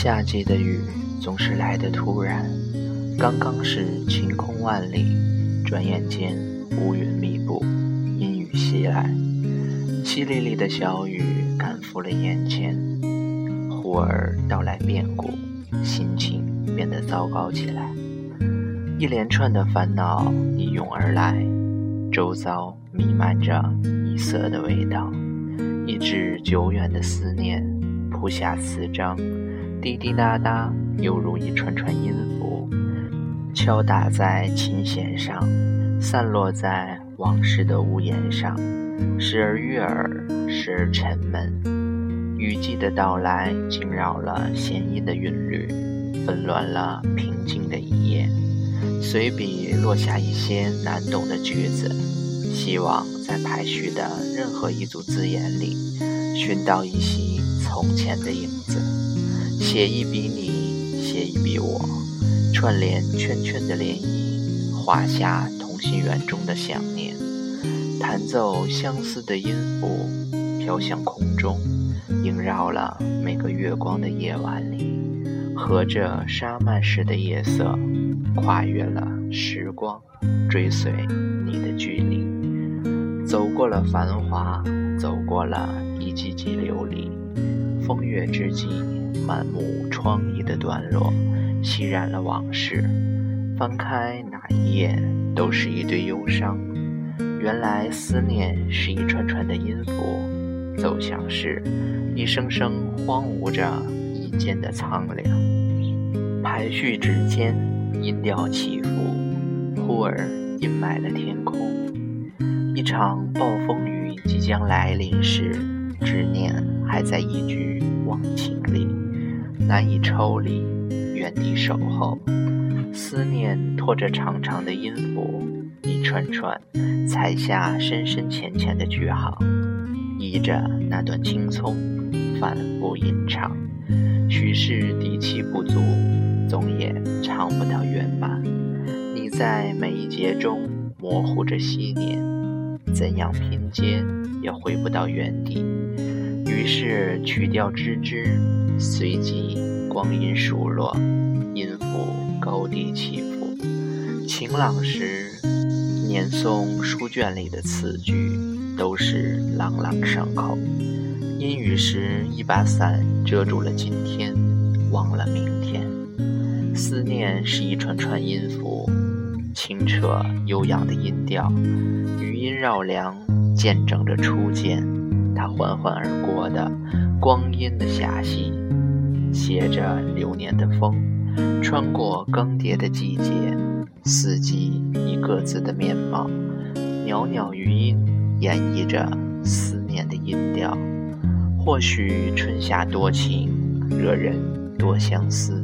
夏季的雨总是来得突然，刚刚是晴空万里，转眼间乌云密布，阴雨袭来，淅沥沥的小雨赶赴了眼前，忽而到来变故，心情变得糟糕起来，一连串的烦恼一涌而来，周遭弥漫着异色的味道，一纸久远的思念铺下词章。滴滴答答，犹如一串串音符，敲打在琴弦上，散落在往事的屋檐上，时而悦耳，时而沉闷。雨季的到来惊扰了弦音的韵律，纷乱了平静的一夜。随笔落下一些难懂的句子，希望在排序的任何一组字眼里，寻到一些从前的影子。写一笔你，写一笔我，串联圈圈的涟漪，画下同心圆中的想念，弹奏相思的音符，飘向空中，萦绕了每个月光的夜晚里，和着沙漫时的夜色，跨越了时光，追随你的距离，走过了繁华，走过了一季季流离，风月之际。满目疮痍的段落，吸染了往事。翻开哪一页，都是一堆忧伤。原来思念是一串串的音符，走向是一声声荒芜着一间的苍凉。排序之间，音调起伏，忽而阴霾了天空。一场暴风雨即将来临时，执念还在一句忘情里。难以抽离，原地守候，思念拖着长长的音符，一串串踩下深深浅浅的句号，依着那段青葱，反复吟唱。许是底气不足，总也唱不到圆满。你在每一节中模糊着昔年，怎样拼接也回不到原地。于是曲调吱吱。随即，光阴数落，音符高低起伏。晴朗时，念诵书卷里的词句都是朗朗上口；阴雨时，一把伞遮住了今天，忘了明天。思念是一串串音符，清澈悠扬的音调，余音绕梁，见证着初见。它缓缓而过的光阴的罅隙。携着流年的风，穿过更迭的季节，四季以各自的面貌，袅袅余音演绎着思念的音调。或许春夏多情，惹人多相思，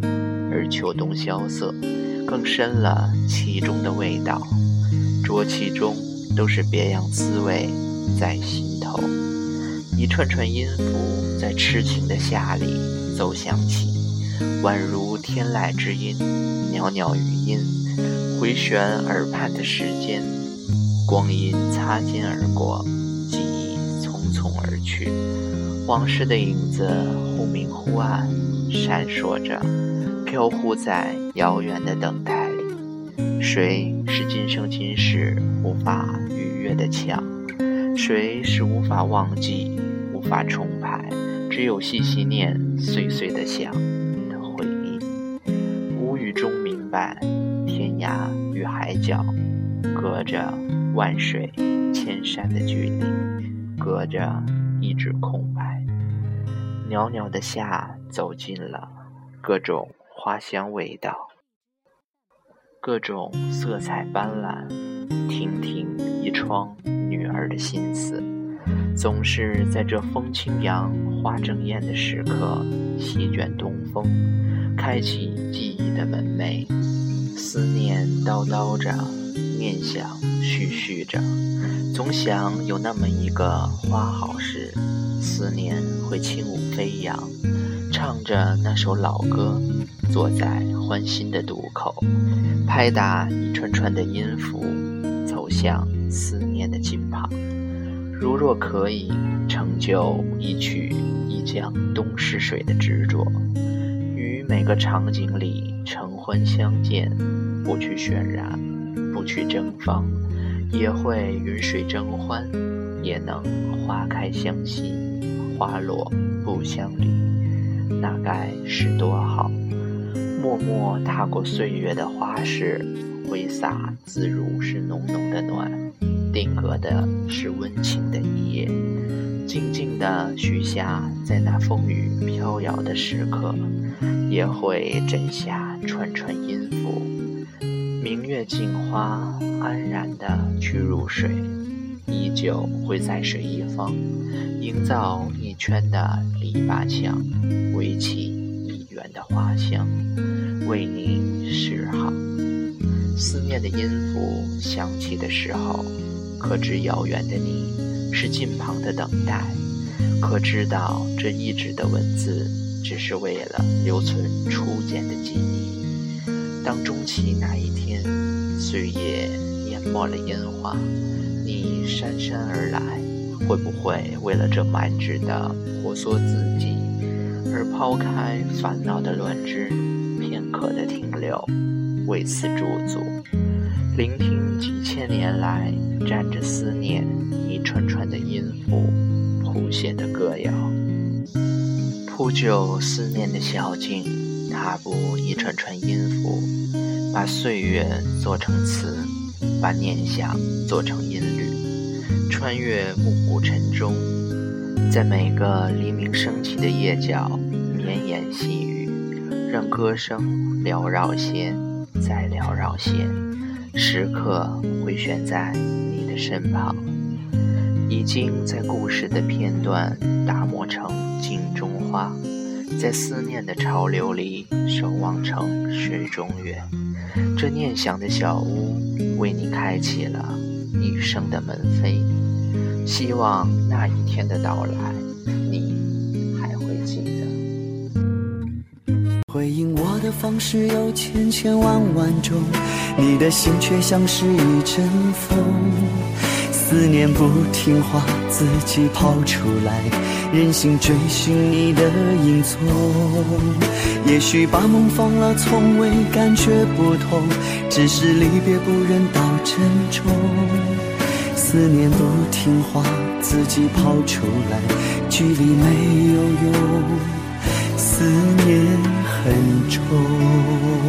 而秋冬萧瑟，更深了其中的味道。浊气中都是别样滋味在心，一串串音符在痴情的夏里。奏响起，宛如天籁之音，袅袅余音回旋耳畔的时间，光阴擦肩而过，记忆匆匆而去，往事的影子忽明忽暗，闪烁着，飘忽在遥远的等待里。谁是今生今世无法逾越的墙？谁是无法忘记、法重排？只有细细念，碎碎的想的回忆。无语中明白，天涯与海角，隔着万水千山的距离，隔着一纸空白。袅袅的夏走进了，各种花香味道，各种色彩斑斓。听听一窗女儿的心思。总是在这风轻扬、花正艳的时刻，席卷东风，开启记忆的门楣。思念叨叨着，念想絮絮着，总想有那么一个花好时，思念会轻舞飞扬，唱着那首老歌，坐在欢欣的渡口，拍打一串串的音符，走向思念的近旁。如若可以成就一曲一江东逝水的执着，于每个场景里承欢相见，不去渲染，不去征方，也会云水争欢，也能花开相惜，花落不相离，那该是多好！默默踏过岁月的花市，挥洒自如是浓浓的暖。定格的是温情的一夜，静静的许下，在那风雨飘摇的时刻，也会枕下串串音符。明月镜花，安然的去入水，依旧会在水一方，营造一圈的篱笆墙，围起一园的花香，为你示好。思念的音符响起的时候。可知遥远的你是近旁的等待？可知道这一纸的文字只是为了留存初见的记忆？当终其那一天，岁月淹没了烟花，你姗姗而来，会不会为了这满纸的婆娑字迹，而抛开烦恼的乱枝，片刻的停留，为此驻足，聆听几千年来？沾着思念，一串串的音符谱写的歌谣，铺就思念的小径，踏步一串串音符，把岁月做成词，把念想做成音律，穿越暮鼓晨钟，在每个黎明升起的夜角，绵延细语，让歌声缭绕些，再缭绕些，时刻回旋在你的。身旁，已经在故事的片段打磨成镜中花，在思念的潮流里守望成水中月。这念想的小屋，为你开启了一生的门扉。希望那一天的到来，你回应我的方式有千千万万种。你的心却像是一阵风，思念不听话，自己跑出来，任性追寻你的影踪。也许把梦放了，从未感觉不同，只是离别不忍到珍重。思念不听话，自己跑出来，距离没有用，思念很重。